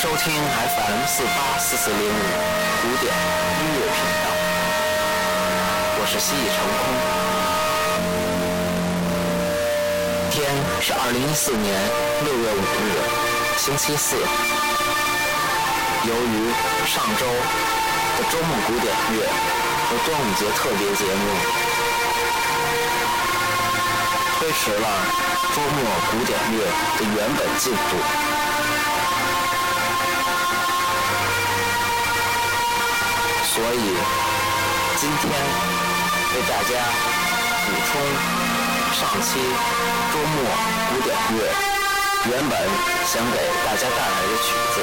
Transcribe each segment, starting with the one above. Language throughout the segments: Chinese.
收听 FM 四八四四零五古典音乐频道，我是蜥蜴成空。天是二零一四年六月五日，星期四。由于上周的周末古典乐和端午节特别节目推迟了周末古典乐的原本进度，所以今天为大家补充上期周末古典乐原本想给大家带来的曲子。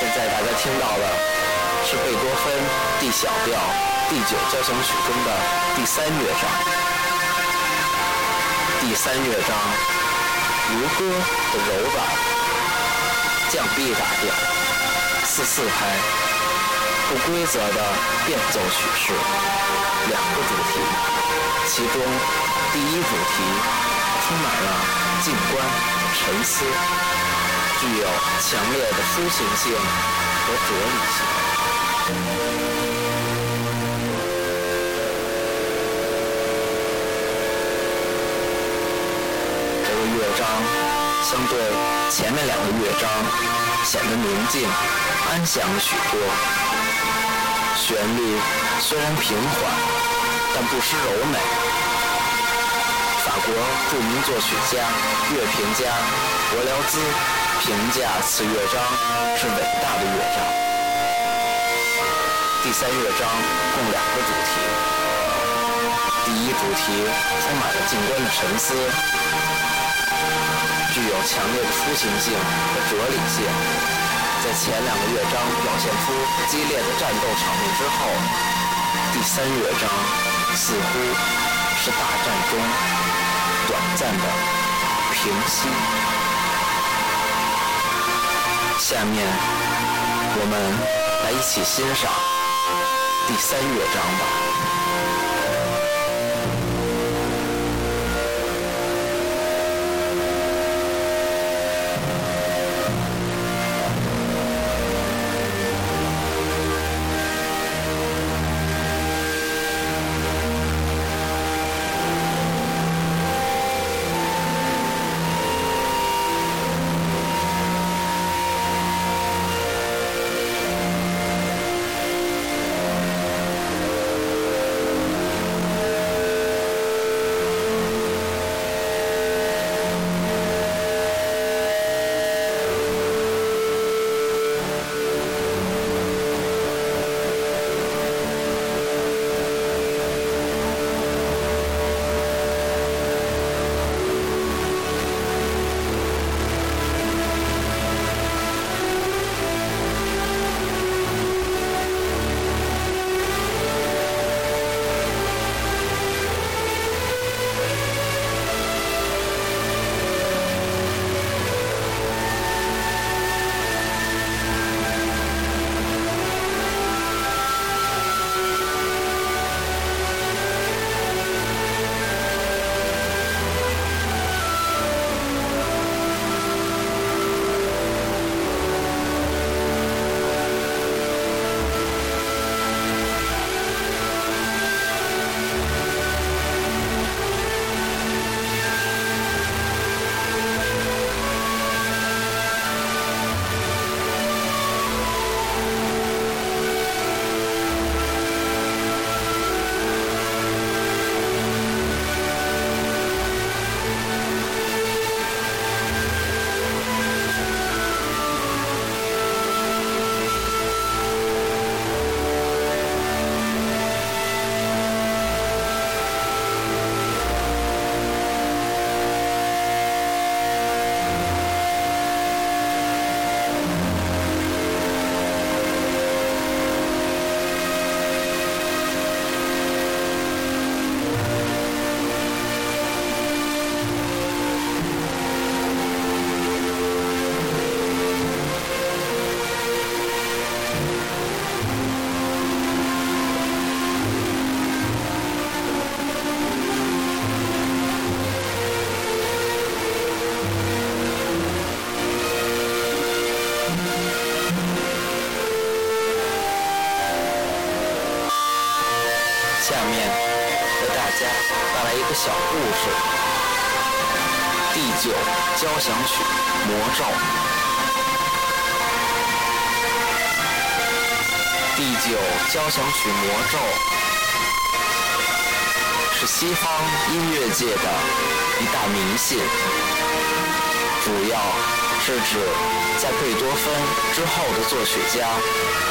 现在大家听到的是贝多芬 D 小调第九交响曲中的第三乐章。第三乐章如歌的柔板降 B 大调四四拍不规则的变奏曲式，两个主题，其中第一主题充满了静观沉思。具有强烈的抒情性和哲理性。这个乐章相对前面两个乐章显得宁静、安详了许多。旋律虽然平缓，但不失柔美。法国著名作曲家、乐评家伯辽兹。评价此乐章是伟大的乐章。第三乐章共两个主题，第一主题充满了静观的沉思，具有强烈的抒情性和哲理性。在前两个乐章表现出激烈的战斗场面之后，第三乐章似乎是大战中短暂的平息。下面，我们来一起欣赏第三乐章吧。交响曲魔咒。第九交响曲魔咒是西方音乐界的一大迷信，主要是指在贝多芬之后的作曲家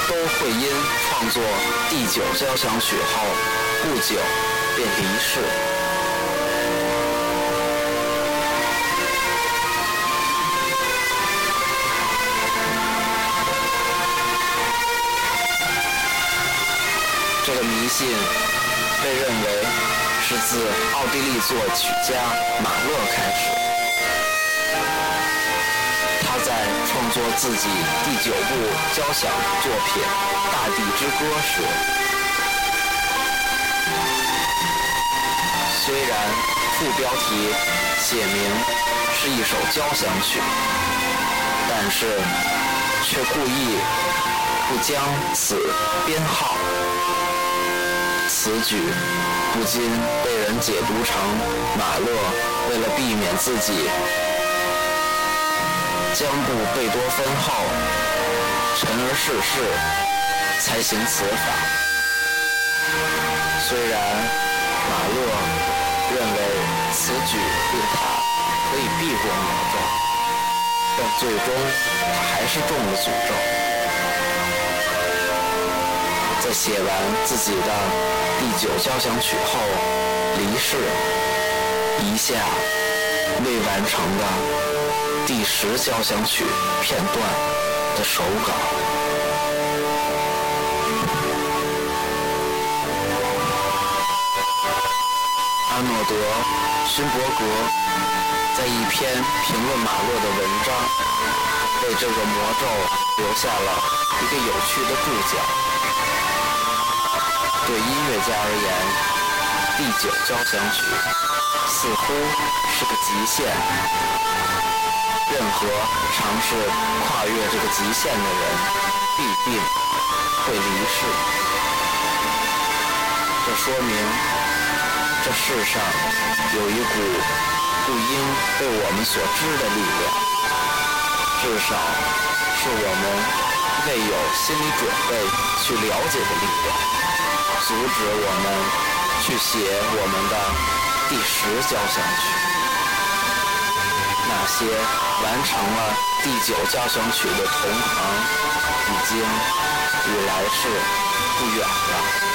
都会因创作第九交响曲后不久便离世。信被认为是自奥地利作曲家马勒开始。他在创作自己第九部交响作品《大地之歌》时，虽然副标题写明是一首交响曲，但是却故意不将此编号。此举不禁被人解读成马勒为了避免自己将步贝多芬后沉而逝世，才行此法。虽然马勒认为此举令他可以避过魔咒，但最终他还是中了诅咒。写完自己的第九交响曲后离世，遗下未完成的第十交响曲片段的手稿。阿诺德·勋伯格在一篇评论马勒的文章，为这个魔咒留下了一个有趣的注脚。对音乐家而言，第九交响曲似乎是个极限。任何尝试跨越这个极限的人，必定会离世。这说明，这世上有一股不应被我们所知的力量，至少是我们未有心理准备去了解的力量。阻止我们去写我们的第十交响曲。那些完成了第九交响曲的同行，已经与来世不远了。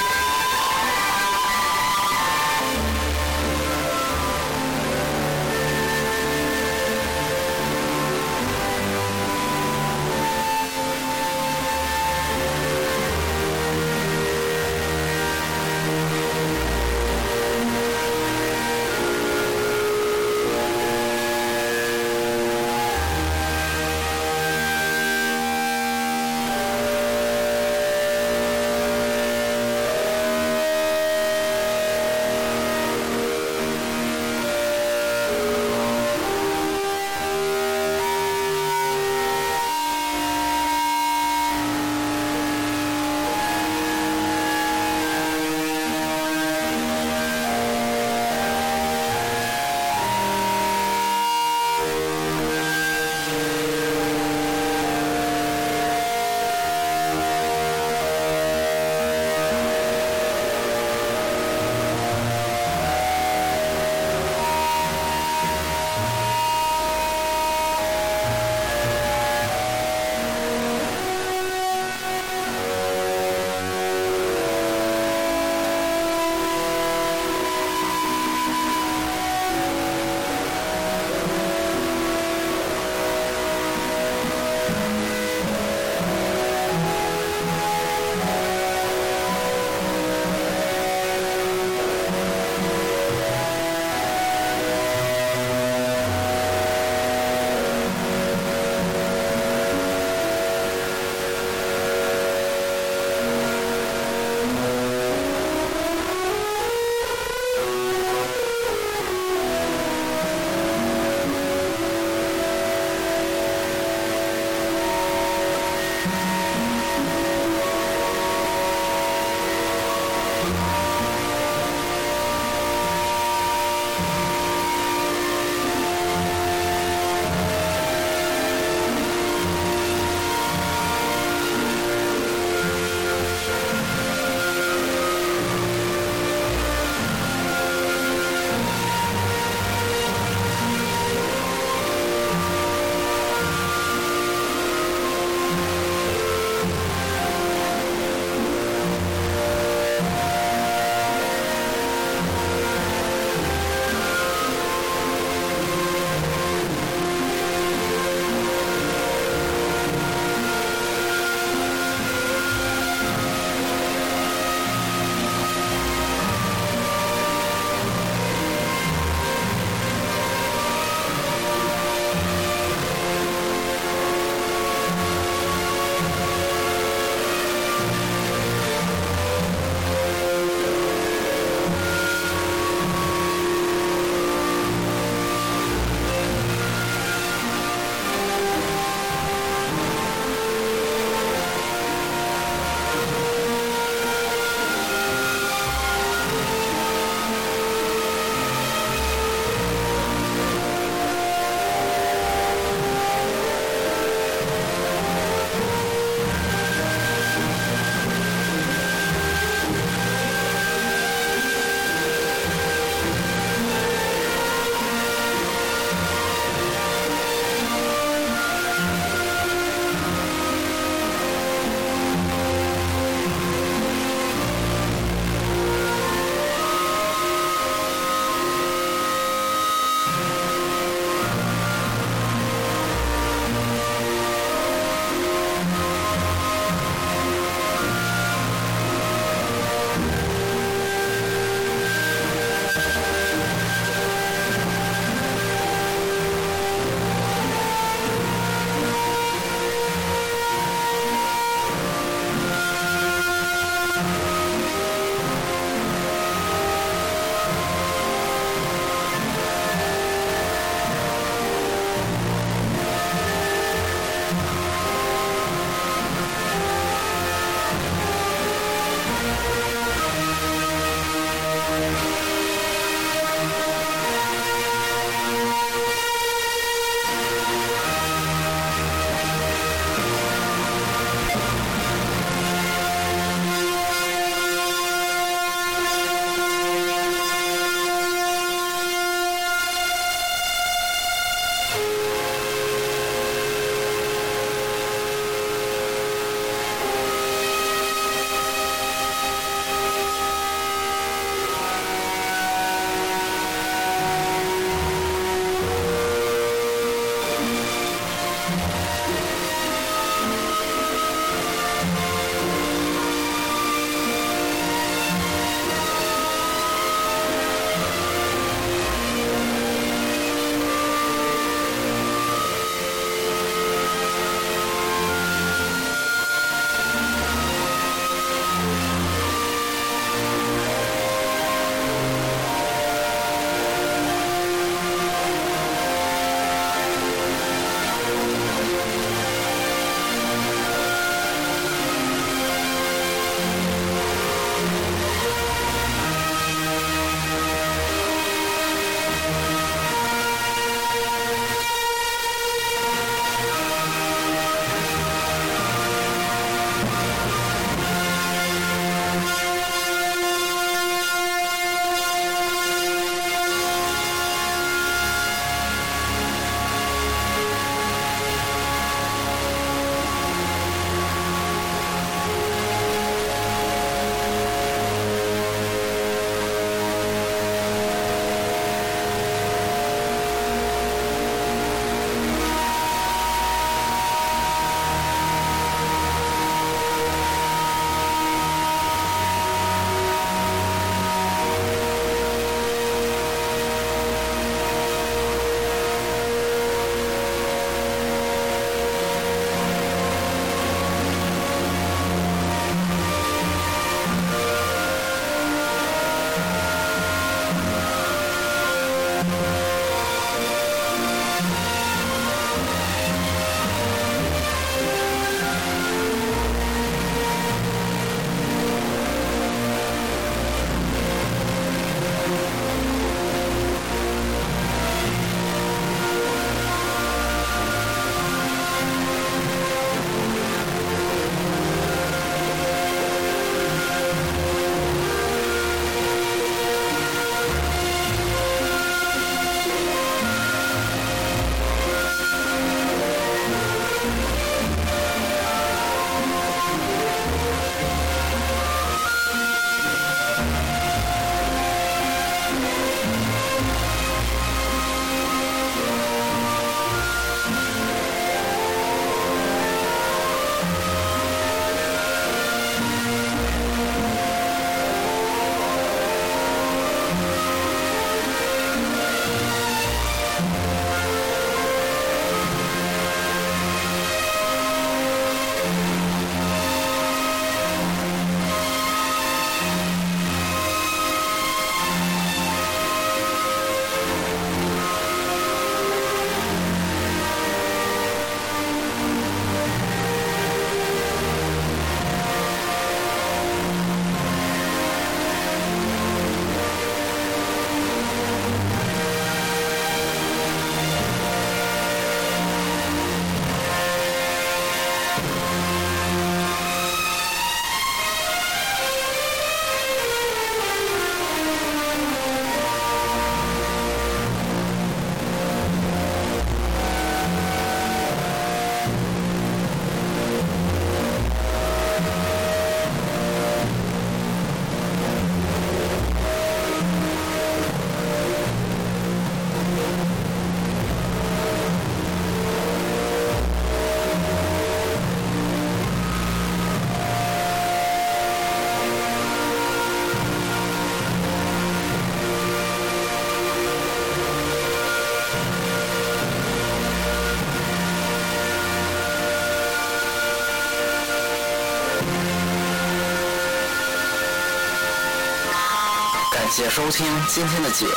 感谢收听今天的节目，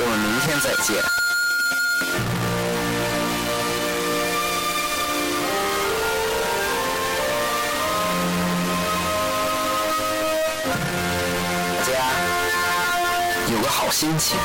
我们明天再见。大家有个好心情。